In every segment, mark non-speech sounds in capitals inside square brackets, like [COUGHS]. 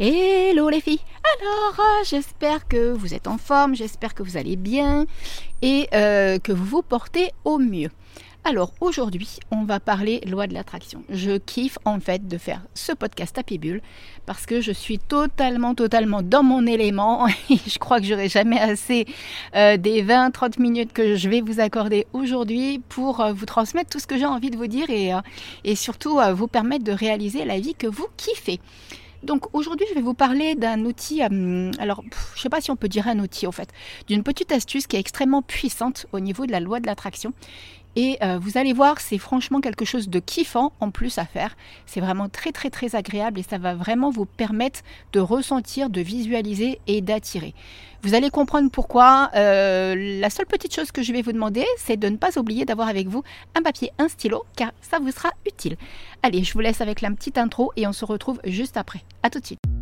Hello les filles Alors, euh, j'espère que vous êtes en forme, j'espère que vous allez bien et euh, que vous vous portez au mieux. Alors aujourd'hui, on va parler loi de l'attraction. Je kiffe en fait de faire ce podcast à Bulle parce que je suis totalement, totalement dans mon élément [LAUGHS] et je crois que j'aurai jamais assez euh, des 20-30 minutes que je vais vous accorder aujourd'hui pour vous transmettre tout ce que j'ai envie de vous dire et surtout vous permettre de réaliser la vie que vous kiffez. Donc aujourd'hui, je vais vous parler d'un outil, alors je ne sais pas si on peut dire un outil en fait, d'une petite astuce qui est extrêmement puissante au niveau de la loi de l'attraction et euh, vous allez voir, c'est franchement quelque chose de kiffant en plus à faire. C'est vraiment très très très agréable et ça va vraiment vous permettre de ressentir, de visualiser et d'attirer. Vous allez comprendre pourquoi. Euh, la seule petite chose que je vais vous demander, c'est de ne pas oublier d'avoir avec vous un papier, un stylo, car ça vous sera utile. Allez, je vous laisse avec la petite intro et on se retrouve juste après. A tout de suite.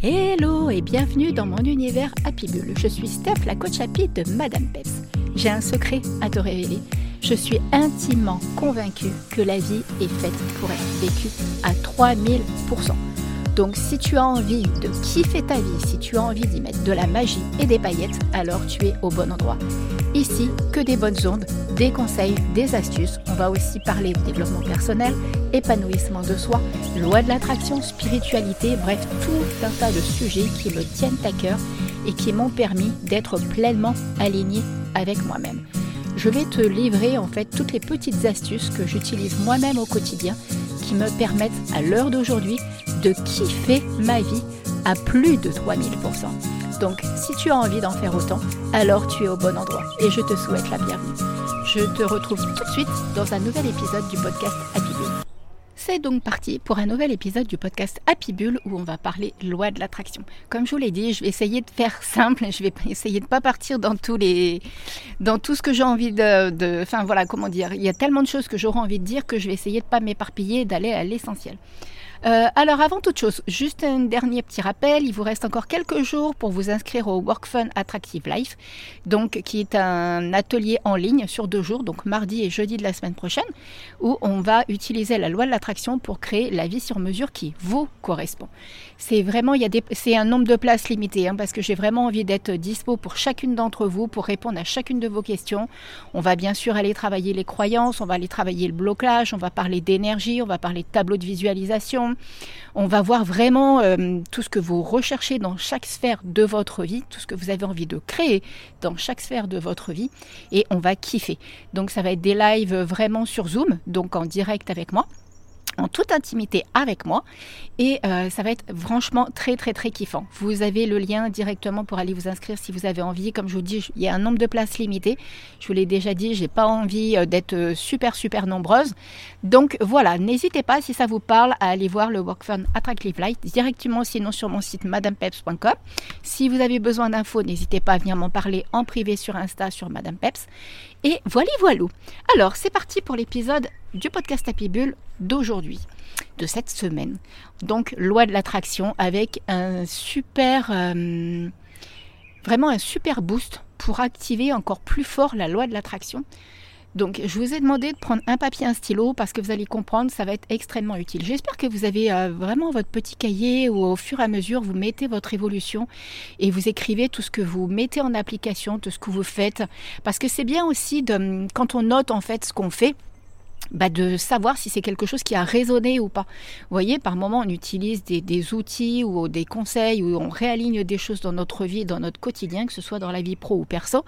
Hello et bienvenue dans mon univers Happy Bull. Je suis Steph, la coach Happy de Madame Peps. J'ai un secret à te révéler. Je suis intimement convaincue que la vie est faite pour être vécue à 3000%. Donc si tu as envie de kiffer ta vie, si tu as envie d'y mettre de la magie et des paillettes, alors tu es au bon endroit. Ici, que des bonnes ondes, des conseils, des astuces. On va aussi parler de développement personnel, épanouissement de soi, loi de l'attraction, spiritualité, bref, tout un tas de sujets qui me tiennent à cœur et qui m'ont permis d'être pleinement aligné avec moi-même. Je vais te livrer en fait toutes les petites astuces que j'utilise moi-même au quotidien qui me permettent à l'heure d'aujourd'hui de kiffer ma vie à plus de 3000%. Donc si tu as envie d'en faire autant, alors tu es au bon endroit et je te souhaite la bienvenue. Je te retrouve tout de suite dans un nouvel épisode du podcast Happy Bull. C'est donc parti pour un nouvel épisode du podcast Happy Bull où on va parler loi de l'attraction. Comme je vous l'ai dit, je vais essayer de faire simple, je vais essayer de ne pas partir dans tous les dans tout ce que j'ai envie de, enfin voilà, comment dire, il y a tellement de choses que j'aurais envie de dire que je vais essayer de pas m'éparpiller, d'aller à l'essentiel. Euh, alors avant toute chose, juste un dernier petit rappel, il vous reste encore quelques jours pour vous inscrire au Work Fun Attractive Life, donc qui est un atelier en ligne sur deux jours, donc mardi et jeudi de la semaine prochaine, où on va utiliser la loi de l'attraction pour créer la vie sur mesure qui vous correspond. C'est vraiment, il y a des, c'est un nombre de places limité, hein, parce que j'ai vraiment envie d'être dispo pour chacune d'entre vous, pour répondre à chacune de vos questions. On va bien sûr aller travailler les croyances, on va aller travailler le blocage, on va parler d'énergie, on va parler de tableau de visualisation on va voir vraiment euh, tout ce que vous recherchez dans chaque sphère de votre vie, tout ce que vous avez envie de créer dans chaque sphère de votre vie, et on va kiffer. Donc ça va être des lives vraiment sur Zoom, donc en direct avec moi en toute intimité avec moi et euh, ça va être franchement très très très kiffant. Vous avez le lien directement pour aller vous inscrire si vous avez envie. Comme je vous dis, il y a un nombre de places limité. Je vous l'ai déjà dit, j'ai pas envie euh, d'être euh, super super nombreuse. Donc voilà, n'hésitez pas si ça vous parle à aller voir le Work Fun Attractive Light directement sinon sur mon site madamepeps.com. Si vous avez besoin d'infos, n'hésitez pas à venir m'en parler en privé sur Insta sur Madame Peps. Et voilà voilà. Alors, c'est parti pour l'épisode du podcast Happy Bull d'aujourd'hui, de cette semaine. Donc, loi de l'attraction avec un super, euh, vraiment un super boost pour activer encore plus fort la loi de l'attraction. Donc, je vous ai demandé de prendre un papier, un stylo, parce que vous allez comprendre, ça va être extrêmement utile. J'espère que vous avez euh, vraiment votre petit cahier où, au fur et à mesure, vous mettez votre évolution et vous écrivez tout ce que vous mettez en application, tout ce que vous faites. Parce que c'est bien aussi de, quand on note en fait ce qu'on fait, bah, de savoir si c'est quelque chose qui a résonné ou pas. Vous voyez, par moment, on utilise des, outils ou des conseils où on réaligne des choses dans notre vie, dans notre quotidien, que ce soit dans la vie pro ou perso.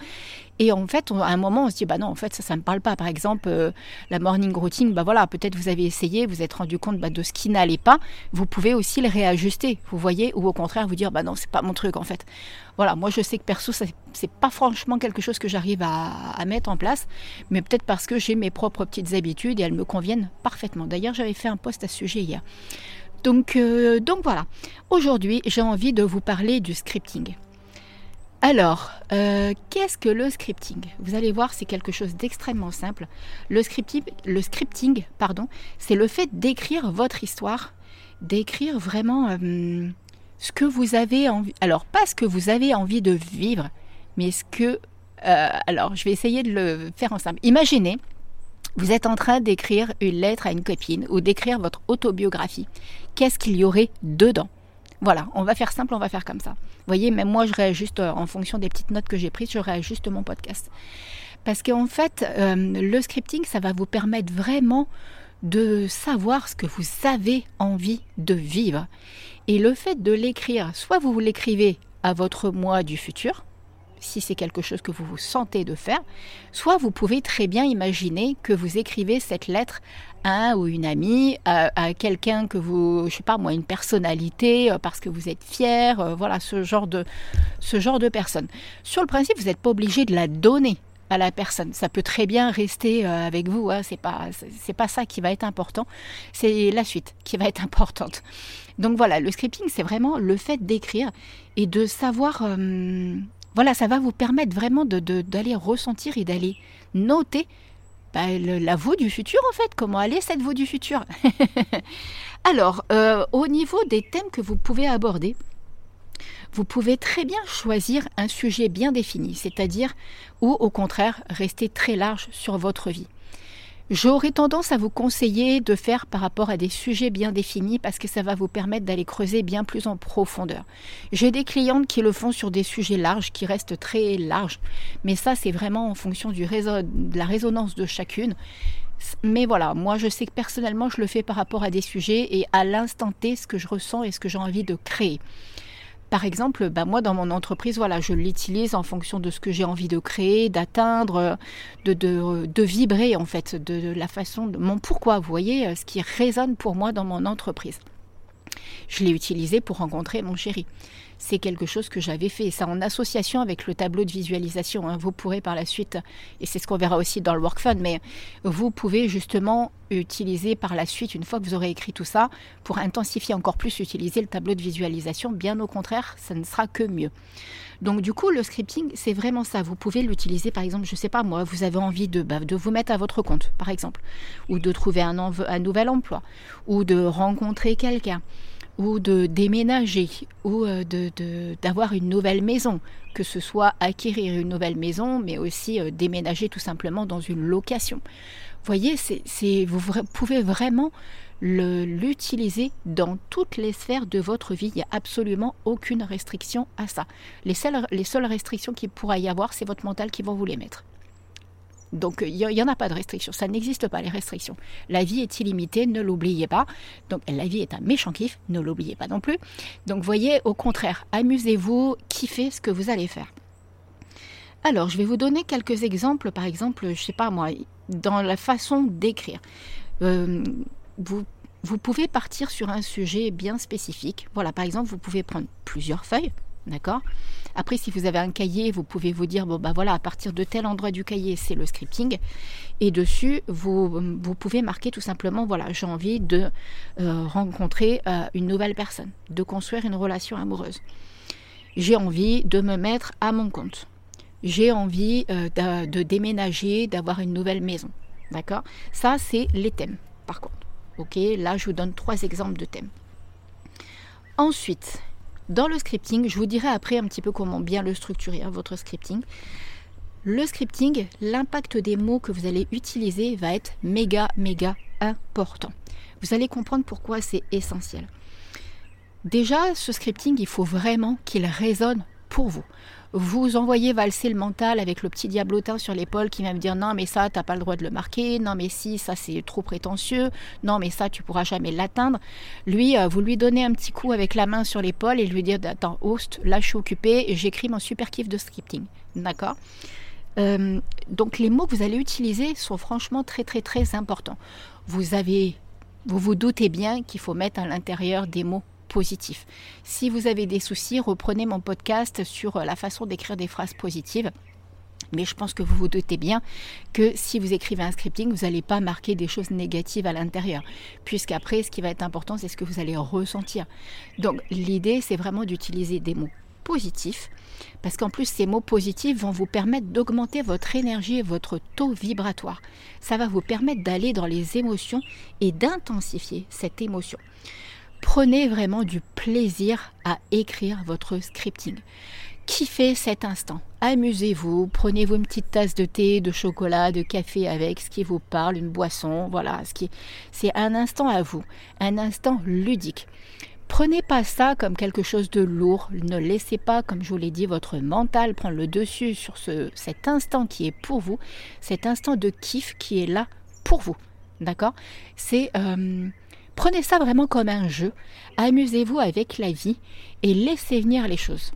Et en fait, à un moment, on se dit, bah non, en fait, ça, ça me parle pas. Par exemple, euh, la morning routine, bah voilà, peut-être vous avez essayé, vous êtes rendu compte bah, de ce qui n'allait pas. Vous pouvez aussi le réajuster, vous voyez, ou au contraire vous dire, bah non, c'est pas mon truc en fait. Voilà, moi je sais que perso, c'est pas franchement quelque chose que j'arrive à, mettre en place, mais peut-être parce que j'ai mes propres petites habitudes et elles me conviennent parfaitement. D'ailleurs, j'avais fait un post à ce sujet hier. Donc, euh, voilà, aujourd'hui j'ai envie de vous parler du scripting. Alors, euh, qu'est-ce que le scripting? Vous allez voir, c'est quelque chose d'extrêmement simple. Le scripting, le scripting pardon, c'est le fait d'écrire votre histoire, d'écrire vraiment euh, ce que vous avez envie. Alors, pas ce que vous avez envie de vivre, mais ce que. Euh, alors, je vais essayer de le faire en simple. Imaginez Vous êtes en train d'écrire une lettre à une copine ou d'écrire votre autobiographie. Qu'est-ce qu'il y aurait dedans? Voilà, on va faire simple, on va faire comme ça. Vous voyez, même moi, je réajuste euh, en fonction des petites notes que j'ai prises, je réajuste mon podcast. Parce qu'en fait, euh, le scripting, ça va vous permettre vraiment de savoir ce que vous avez envie de vivre. Et le fait de l'écrire, soit vous l'écrivez à votre moi du futur, si c'est quelque chose que vous vous sentez de faire, soit vous pouvez très bien imaginer que vous écrivez cette lettre à un ou une amie, à, quelqu'un que vous, je sais pas moi, une personnalité, euh, parce que vous êtes fier, euh, voilà, ce genre de, ce genre de personne. Sur le principe, vous n'êtes pas obligé de la donner à la personne. Ça peut très bien rester euh, avec vous. Hein. C'est pas c'est pas ça qui va être important. C'est la suite qui va être [LAUGHS] importante. Donc voilà, le scripting, c'est vraiment le fait d'écrire et de savoir voilà, ça va vous permettre vraiment d'aller ressentir et d'aller noter bah, la vous du futur en fait, comment aller cette vous du futur? [LAUGHS] Alors, euh, au niveau des thèmes que vous pouvez aborder, vous pouvez très bien choisir un sujet bien défini, c'est-à-dire ou au contraire rester très large sur votre vie. J'aurais tendance à vous conseiller de faire par rapport à des sujets bien définis parce que ça va vous permettre d'aller creuser bien plus en profondeur. J'ai des clientes qui le font sur des sujets larges, qui restent très larges, mais ça c'est vraiment en fonction de la résonance de chacune. Mais voilà, moi je sais que personnellement je le fais par rapport à des sujets et à l'instant T ce que je ressens et ce que j'ai envie de créer. Par exemple, bah moi dans mon entreprise, voilà, je l'utilise en fonction de ce que j'ai envie de créer, d'atteindre, de, de, vibrer en fait, de, la façon de mon pourquoi, vous voyez, euh, ce qui résonne pour moi dans mon entreprise. Je l'ai utilisé pour rencontrer mon chéri c'est quelque chose que j'avais fait. Ça en association avec le tableau de visualisation. Hein. Vous pourrez par la suite, et c'est ce qu'on verra aussi dans le workfun, mais vous pouvez justement utiliser par la suite, une fois que vous aurez écrit tout ça, pour intensifier encore plus, utiliser le tableau de visualisation. Bien au contraire, ça ne sera que mieux. Donc du coup, le scripting, c'est vraiment ça. Vous pouvez l'utiliser, par exemple, je ne sais pas moi, vous avez envie de, bah, de vous mettre à votre compte, par exemple, ou de trouver un, un nouvel emploi, ou de rencontrer quelqu'un ou de déménager ou euh, d'avoir une nouvelle maison, que ce soit acquérir une nouvelle maison, mais aussi euh, déménager tout simplement dans une location. Vous voyez, c'est, vous pouvez vraiment l'utiliser dans toutes les sphères de votre vie. Il n'y a absolument aucune restriction à ça. Les seules, les seules restrictions qu'il pourra y avoir, c'est votre mental qui va vous les mettre. Donc il n'y en a pas de restrictions, ça n'existe pas les restrictions. La vie est illimitée, ne l'oubliez pas. Donc la vie est un méchant kiff, ne l'oubliez pas non plus. Donc voyez, au contraire, amusez-vous, kiffez ce que vous allez faire. Alors je vais vous donner quelques exemples, par exemple, je sais pas moi, dans la façon d'écrire. Euh, vous pouvez partir sur un sujet bien spécifique. Voilà, par exemple, vous pouvez prendre plusieurs feuilles, D'accord Après, si vous avez un cahier, vous pouvez vous dire, bon, bah voilà, à partir de tel endroit du cahier, c'est le scripting. Et dessus, vous, vous pouvez marquer tout simplement, voilà, j'ai envie de euh, rencontrer euh, une nouvelle personne, de construire une relation amoureuse. J'ai envie de me mettre à mon compte. J'ai envie euh, de, de déménager, d'avoir une nouvelle maison. D'accord Ça, c'est les thèmes, par contre. Ok Là, je vous donne trois exemples de thèmes. Ensuite, dans le scripting, je vous dirai après un petit peu comment bien le structurer, hein, votre scripting. Le scripting, l'impact des mots que vous allez utiliser va être méga, méga important. Vous allez comprendre pourquoi c'est essentiel. Déjà, ce scripting, il faut vraiment qu'il résonne pour vous. Vous envoyez valser le mental avec le petit diablotin sur l'épaule qui va me dire non mais ça t'as pas le droit de le marquer, non mais si ça c'est trop prétentieux, non mais ça tu pourras jamais l'atteindre. Lui, euh, vous lui donnez un petit coup avec la main sur l'épaule et lui dire attends host, là je suis occupé j'écris mon super kiff de scripting, d'accord? Euh, Donc les mots que vous allez utiliser sont franchement très très très importants. Vous avez, vous vous doutez bien qu'il faut mettre à l'intérieur des mots positif. Si vous avez des soucis, reprenez mon podcast sur euh, la façon d'écrire des phrases positives. Mais je pense que vous vous doutez bien que si vous écrivez un scripting, vous n'allez pas marquer des choses négatives à l'intérieur. Puisqu'après, ce qui va être important, c'est ce que vous allez ressentir. Donc l'idée, c'est vraiment d'utiliser des mots positifs. Parce qu'en plus, ces mots positifs vont vous permettre d'augmenter votre énergie et votre taux vibratoire. Ça va vous permettre d'aller dans les émotions et d'intensifier cette émotion prenez vraiment du plaisir à écrire votre scripting. kiffez cet instant. Amusez-vous, prenez-vous une petite tasse de thé, de chocolat, de café avec ce qui vous parle, une boisson, voilà, ce qui c'est un instant à vous, un instant ludique. Prenez pas ça comme quelque chose de lourd, ne laissez pas, comme je vous l'ai dit, votre mental prendre le dessus sur ce, cet instant qui est pour vous, cet instant de kiff qui est là pour vous. D'accord? C'est euh, prenez ça vraiment comme un jeu, amusez-vous avec la vie et laissez venir les choses.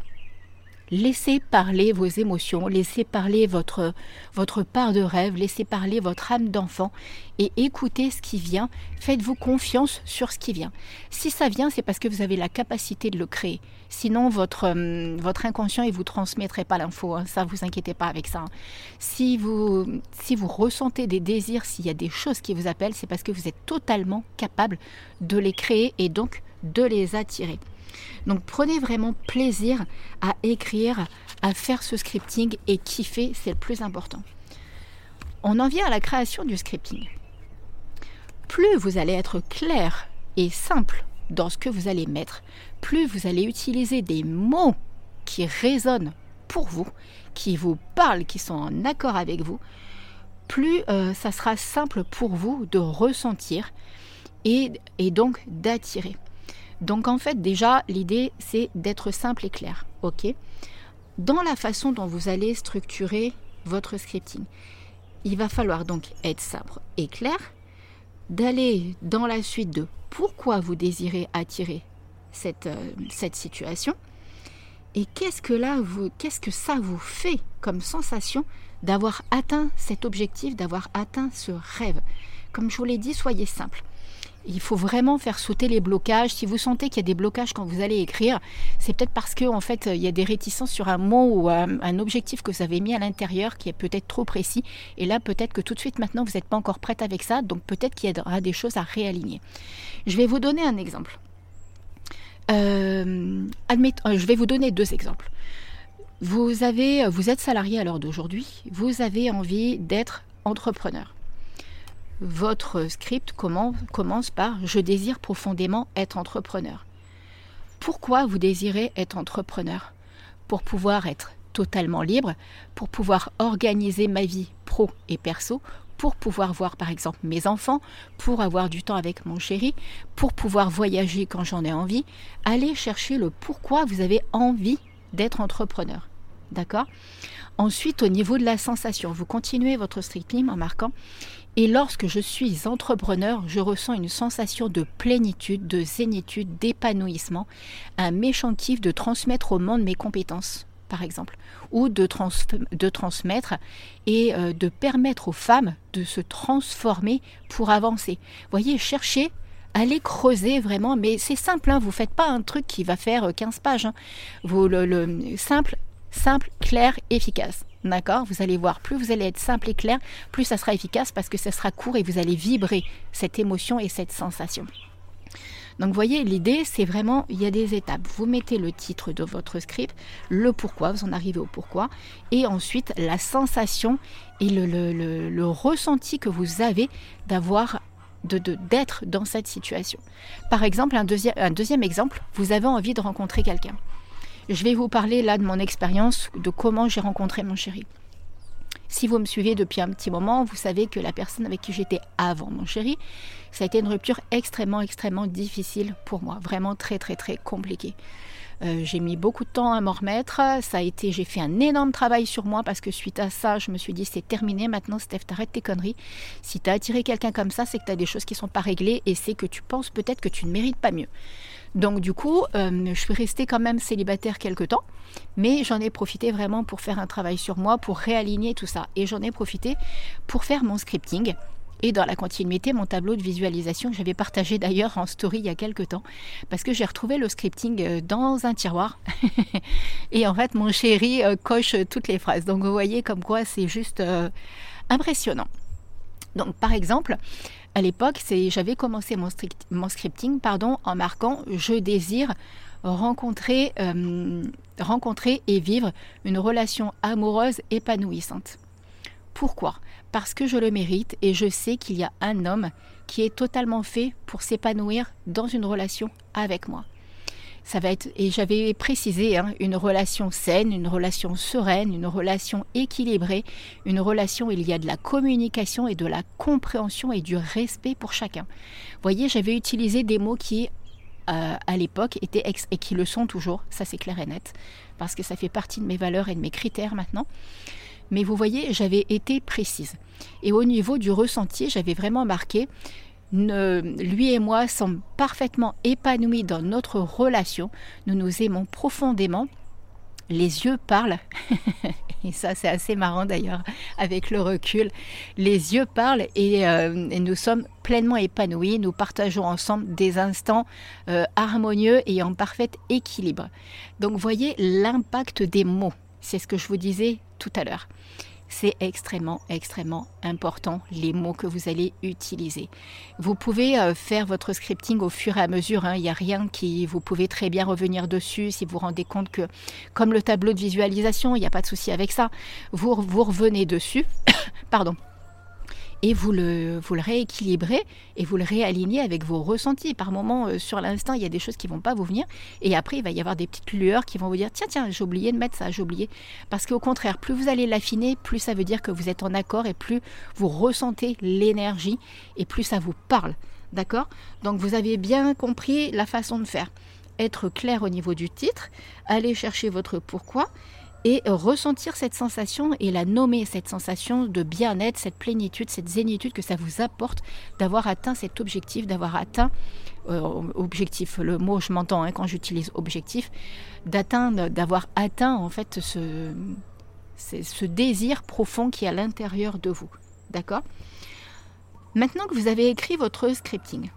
Laissez parler vos émotions, laissez parler votre, votre part de rêve, laissez parler votre âme d'enfant et écoutez ce qui vient. Faites-vous confiance sur ce qui vient. Si ça vient, c'est parce que vous avez la capacité de le créer. Sinon, votre, hum, votre inconscient, il vous transmettrait pas l'info. Hein. Ça, vous inquiétez pas avec ça. Hein. Si, vous, si vous ressentez des désirs, s'il y a des choses qui vous appellent, c'est parce que vous êtes totalement capable de les créer et donc de les attirer. Donc prenez vraiment plaisir à écrire, à faire ce scripting et kiffer, c'est le plus important. On en vient à la création du scripting. Plus vous allez être clair et simple dans ce que vous allez mettre, plus vous allez utiliser des mots qui résonnent pour vous, qui vous parlent, qui sont en accord avec vous, plus euh, ça sera simple pour vous de ressentir et donc d'attirer. Donc en fait déjà l'idée c'est d'être simple et clair. Ok? Dans la façon dont vous allez structurer votre scripting, il va falloir donc être simple et clair, d'aller dans la suite de pourquoi vous désirez attirer cette, euh, situation et qu'est-ce que là qu'est-ce que ça vous fait comme sensation d'avoir atteint cet objectif, d'avoir atteint ce rêve? Comme je vous l'ai dit, soyez simple il faut vraiment faire sauter les blocages. Si vous sentez qu'il y a des blocages quand vous allez écrire, c'est peut-être parce que en fait il y a des réticences sur un mot ou un, objectif que vous avez mis à l'intérieur qui est peut-être trop précis. Et là, peut-être que tout de suite maintenant vous n'êtes pas encore prête avec ça, donc peut-être qu'il y aura des choses à réaligner. Je vais vous donner un exemple. Euh, euh, je vais vous donner deux exemples. Vous vous êtes salarié à l'heure d'aujourd'hui. Vous avez envie d'être entrepreneur votre script commence par Je désire profondément être entrepreneur. Pourquoi vous désirez être entrepreneur? Pour pouvoir être totalement libre, pour pouvoir organiser ma vie pro et perso, pour pouvoir voir par exemple mes enfants, pour avoir du temps avec mon chéri, pour pouvoir voyager quand j'en ai envie. Allez chercher le pourquoi vous avez envie d'être entrepreneur. D'accord? Ensuite, au niveau de la sensation, vous continuez votre scripting en marquant et lorsque je suis entrepreneur, je ressens une sensation de plénitude, de zénitude, d'épanouissement, un méchant kiff de transmettre au monde mes compétences, par exemple, ou de, transmettre et euh, de permettre aux femmes de se transformer pour avancer. Voyez, cherchez allez creuser vraiment, mais c'est simple, hein, vous ne faites pas un truc qui va faire 15 pages. Hein. Vous, le simple, simple, clair, efficace. D'accord Vous allez voir, plus vous allez être simple et clair, plus ça sera efficace parce que ça sera court et vous allez vibrer cette émotion et cette sensation. Donc vous voyez, l'idée, c'est vraiment, il y a des étapes. Vous mettez le titre de votre script, le pourquoi, vous en arrivez au pourquoi, et ensuite la sensation et le, ressenti que vous avez d'avoir d'être dans cette situation. Par exemple, un deuxième exemple, vous avez envie de rencontrer quelqu'un. Je vais vous parler là de mon expérience, de comment j'ai rencontré mon chéri. Si vous me suivez depuis un petit moment, vous savez que la personne avec qui j'étais avant mon chéri, ça a été une rupture extrêmement, extrêmement difficile pour moi, vraiment très, très, très compliquée. Euh, j'ai mis beaucoup de temps à m'en remettre. Ça a été, j'ai fait un énorme travail sur moi parce que suite à ça, je me suis dit c'est terminé maintenant, Steph, t'arrêtes tes conneries. Si t'as attiré quelqu'un comme ça, c'est que t'as des choses qui sont pas réglées et c'est que tu penses peut-être que tu ne mérites pas mieux. Donc du coup, euh, je suis restée quand même célibataire quelque temps, mais j'en ai profité vraiment pour faire un travail sur moi, pour réaligner tout ça. Et j'en ai profité pour faire mon scripting. Et dans la continuité, mon tableau de visualisation que j'avais partagé d'ailleurs en story il y a quelques temps, parce que j'ai retrouvé le scripting euh, dans un tiroir. [LAUGHS] et en fait, mon chéri euh, coche toutes les phrases. Donc vous voyez comme quoi c'est juste impressionnant. Donc par exemple, à l'époque, j'avais commencé mon, scripting en marquant Je désire rencontrer, euh, rencontrer et vivre une relation amoureuse épanouissante. Pourquoi? Parce que je le mérite et je sais qu'il y a un homme qui est totalement fait pour s'épanouir dans une relation avec moi. Ça va être, et j'avais précisé, hein, une relation saine, une relation sereine, une relation équilibrée, une relation où il y a de la communication et de la compréhension et du respect pour chacun. Vous voyez, j'avais utilisé des mots qui, euh, à l'époque, étaient ex et qui le sont toujours, ça c'est clair et net, parce que ça fait partie de mes valeurs et de mes critères maintenant. Mais vous voyez, j'avais été précise. Et au niveau du ressenti, j'avais vraiment marqué lui et moi sommes parfaitement épanouis dans notre relation. Nous nous aimons profondément. Les yeux parlent, [LAUGHS] et ça c'est assez marrant d'ailleurs avec le recul. Les yeux parlent et, euh, nous sommes pleinement épanouis. Nous partageons ensemble des instants euh, harmonieux et en parfait équilibre. Donc voyez l'impact des mots. C'est ce que je vous disais tout à l'heure c'est extrêmement, extrêmement important, les mots que vous allez utiliser. Vous pouvez euh, faire votre scripting au fur et à mesure, hein. il n'y a rien qui, vous pouvez très bien revenir dessus si vous vous rendez compte que, comme le tableau de visualisation, il n'y a pas de souci avec ça, vous, vous revenez dessus, [COUGHS] pardon, et vous le, vous le rééquilibrez et vous le réalignez avec vos ressentis. Par moment, euh, sur l'instant, il y a des choses qui vont pas vous venir et après, il va y avoir des petites lueurs qui vont vous dire tiens, tiens, j'ai oublié de mettre ça, j'ai oublié. Parce qu'au contraire, plus vous allez l'affiner, plus ça veut dire que vous êtes en accord et plus vous ressentez l'énergie et plus ça vous parle. D'accord? Donc vous avez bien compris la façon de faire. Être clair au niveau du titre, aller chercher votre pourquoi et ressentir cette sensation et la nommer, cette sensation de bien-être, cette plénitude, cette zénitude que ça vous apporte d'avoir atteint cet objectif, d'avoir atteint, euh, objectif, le mot je m'entends hein, quand j'utilise objectif, d'avoir atteint en fait ce, ce désir profond qui est à l'intérieur de vous. D'accord? Maintenant que vous avez écrit votre scripting,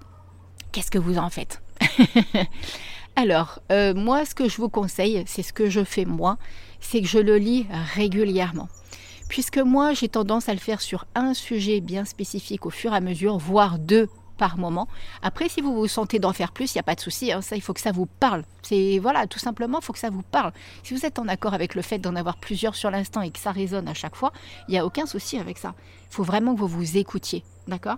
qu'est-ce que vous en faites? [LAUGHS] Alors, euh, moi, ce que je vous conseille, c'est ce que je fais moi, c'est que je le lis régulièrement. Puisque moi, j'ai tendance à le faire sur un sujet bien spécifique au fur et à mesure, voire deux par moment. Après, si vous vous sentez d'en faire plus, il n'y a pas de souci. Hein. ça, il faut que ça vous parle. C'est voilà, tout simplement, il faut que ça vous parle. Si vous êtes en accord avec le fait d'en avoir plusieurs sur l'instant et que ça résonne à chaque fois, il n'y a aucun souci avec ça. Il faut vraiment que vous vous écoutiez, d'accord?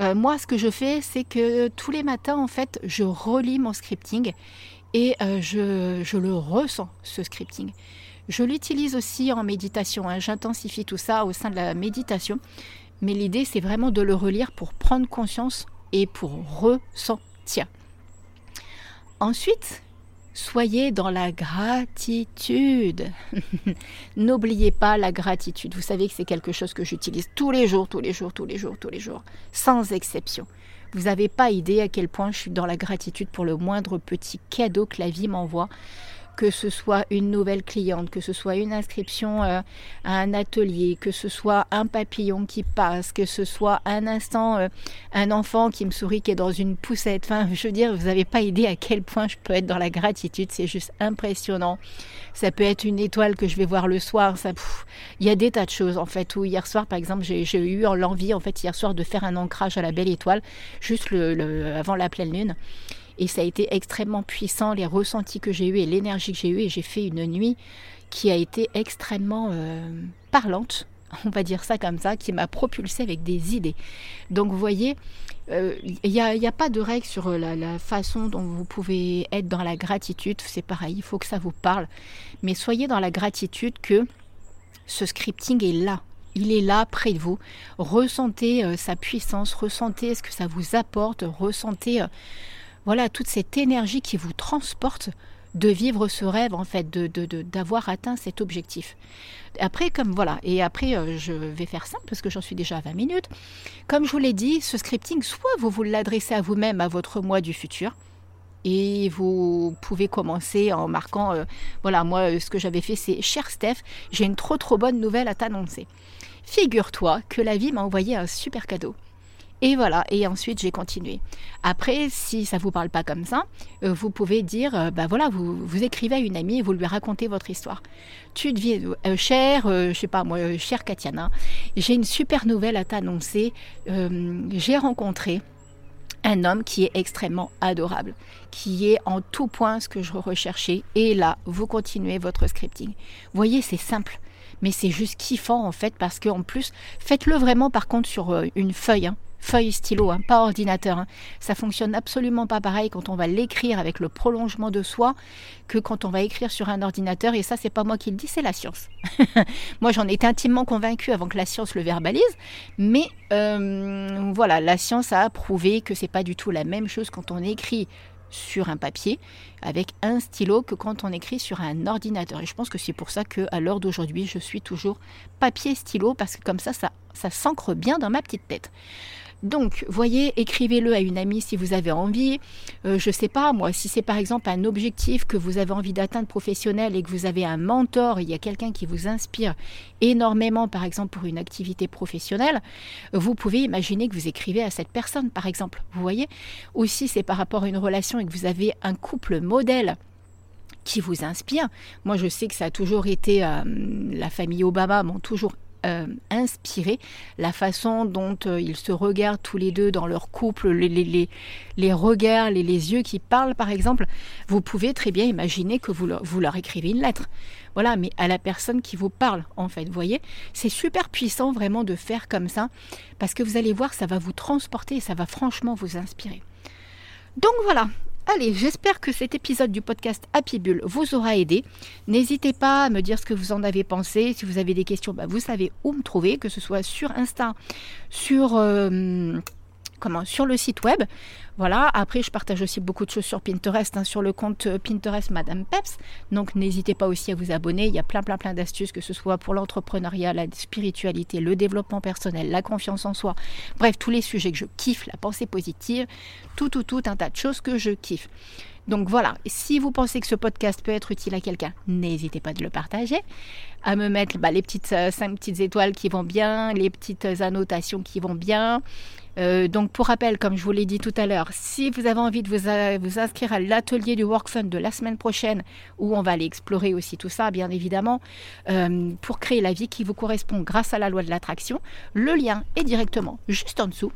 Euh, moi, ce que je fais, c'est que tous les matins, en fait, je relis mon scripting et euh, je, le ressens, ce scripting. Je l'utilise aussi en méditation. Hein. J'intensifie tout ça au sein de la méditation. Mais l'idée, c'est vraiment de le relire pour prendre conscience et pour ressentir. Ensuite, Soyez dans la gratitude. [LAUGHS] N'oubliez pas la gratitude. Vous savez que c'est quelque chose que j'utilise tous les jours, tous les jours, tous les jours, tous les jours, sans exception. Vous n'avez pas idée à quel point je suis dans la gratitude pour le moindre petit cadeau que la vie m'envoie que ce soit une nouvelle cliente, que ce soit une inscription euh, à un atelier, que ce soit un papillon qui passe, que ce soit un instant euh, un enfant qui me sourit qui est dans une poussette. Enfin, je veux dire, vous n'avez pas idée à quel point je peux être dans la gratitude, c'est juste impressionnant. Ça peut être une étoile que je vais voir le soir. Ça, il y a des tas de choses en fait. Hier soir, par exemple, j'ai eu l'envie en fait hier soir de faire un ancrage à la belle étoile, juste avant la pleine lune. Et ça a été extrêmement puissant, les ressentis que j'ai eus et l'énergie que j'ai eue. Et j'ai fait une nuit qui a été extrêmement euh, parlante, [LAUGHS] on va dire ça comme ça, qui m'a propulsé avec des idées. Donc vous voyez, euh, il n'y a, pas de règle sur la, la, façon dont vous pouvez être dans la gratitude. C'est pareil, il faut que ça vous parle. Mais soyez dans la gratitude que ce scripting est là. Il est là près de vous. Ressentez euh, sa puissance, ressentez ce que ça vous apporte, ressentez voilà toute cette énergie qui vous transporte de vivre ce rêve en fait, de, d'avoir atteint cet objectif. Après, comme voilà, et après euh, je vais faire simple parce que j'en suis déjà à 20 minutes. Comme je vous l'ai dit, ce scripting, soit vous vous l'adressez à vous-même, à votre moi du futur, et vous pouvez commencer en marquant, euh, voilà, moi euh, ce que j'avais fait c'est, cher Steph, j'ai une trop trop bonne nouvelle à t'annoncer. Figure-toi que la vie m'a envoyé un super cadeau. Et voilà, et ensuite j'ai continué. Après, si ça vous parle pas comme ça, euh, vous pouvez dire, euh, bah voilà, vous, écrivez à une amie et vous lui racontez votre histoire. Tu deviens, euh, chère, je sais pas moi, chère Katiana, j'ai une super nouvelle à t'annoncer. j'ai rencontré un homme qui est extrêmement adorable, qui est en tout point ce que je recherchais. Et là, vous continuez votre scripting. Voyez, c'est simple mais c'est juste kiffant en fait parce qu'en plus, faites-le vraiment par contre sur une feuille. Hein feuille stylo, hein, pas ordinateur. Hein. Ça fonctionne absolument pas pareil quand on va l'écrire avec le prolongement de soi que quand on va écrire sur un ordinateur. Et ça, c'est pas moi qui le dis, c'est la science. [LAUGHS] moi, j'en étais intimement convaincue avant que la science le verbalise, mais euh, voilà, la science a prouvé que c'est pas du tout la même chose quand on écrit sur un papier avec un stylo que quand on écrit sur un ordinateur. Et je pense que c'est pour ça que à l'heure d'aujourd'hui, je suis toujours papier stylo parce que comme ça, ça, ça s'ancre bien dans ma petite tête. Donc, voyez, écrivez-le à une amie si vous avez envie. Euh, je sais pas, moi, si c'est par exemple un objectif que vous avez envie d'atteindre professionnel et que vous avez un mentor, il y a quelqu'un qui vous inspire énormément, par exemple, pour une activité professionnelle, vous pouvez imaginer que vous écrivez à cette personne, par exemple. Vous voyez Aussi, c'est par rapport à une relation et que vous avez un couple modèle qui vous inspire. Moi, je sais que ça a toujours été euh, la famille Obama m'ont toujours euh, inspiré la façon dont euh, ils se regardent tous les deux dans leur couple, les, les, les regards, les, les, yeux qui parlent par exemple, vous pouvez très bien imaginer que vous leur, vous leur écrivez une lettre. Voilà, mais à la personne qui vous parle en fait, vous voyez, c'est super puissant vraiment de faire comme ça, parce que vous allez voir, ça va vous transporter, ça va franchement vous inspirer. Donc voilà, Allez, j'espère que cet épisode du podcast Happy Bull vous aura aidé. N'hésitez pas à me dire ce que vous en avez pensé. Si vous avez des questions, bah, vous savez où me trouver, que ce soit sur Insta, sur... Euh, comment sur le site web. Voilà, après je partage aussi beaucoup de choses sur Pinterest, hein, sur le compte euh, Pinterest Madame Peps. Donc n'hésitez pas aussi à vous abonner, il y a plein plein plein d'astuces, que ce soit pour l'entrepreneuriat, la spiritualité, le développement personnel, la confiance en soi. Bref, tous les sujets que je kiffe, la pensée positive, tout tout tout un tas de choses que je kiffe. Donc voilà, si vous pensez que ce podcast peut être utile à quelqu'un, n'hésitez pas de le partager, à me mettre bah, les petites euh, petites étoiles qui vont bien, les petites annotations qui vont bien. Euh, donc pour rappel, comme je vous l'ai dit tout à l'heure, si vous avez envie de vous, euh, inscrire à l'atelier du Workfun de la semaine prochaine, où on va aller explorer aussi tout ça, bien évidemment, pour créer la vie qui vous correspond grâce à la loi de l'attraction, le lien est directement juste en dessous.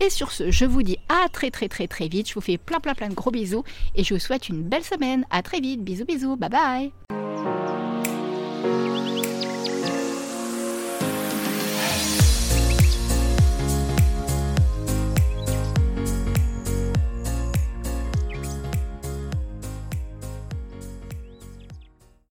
Et sur ce, je vous dis à très très très très vite. Je vous fais plein plein plein de gros bisous et je vous souhaite une belle semaine. À très vite. Bisous bisous. Bye bye.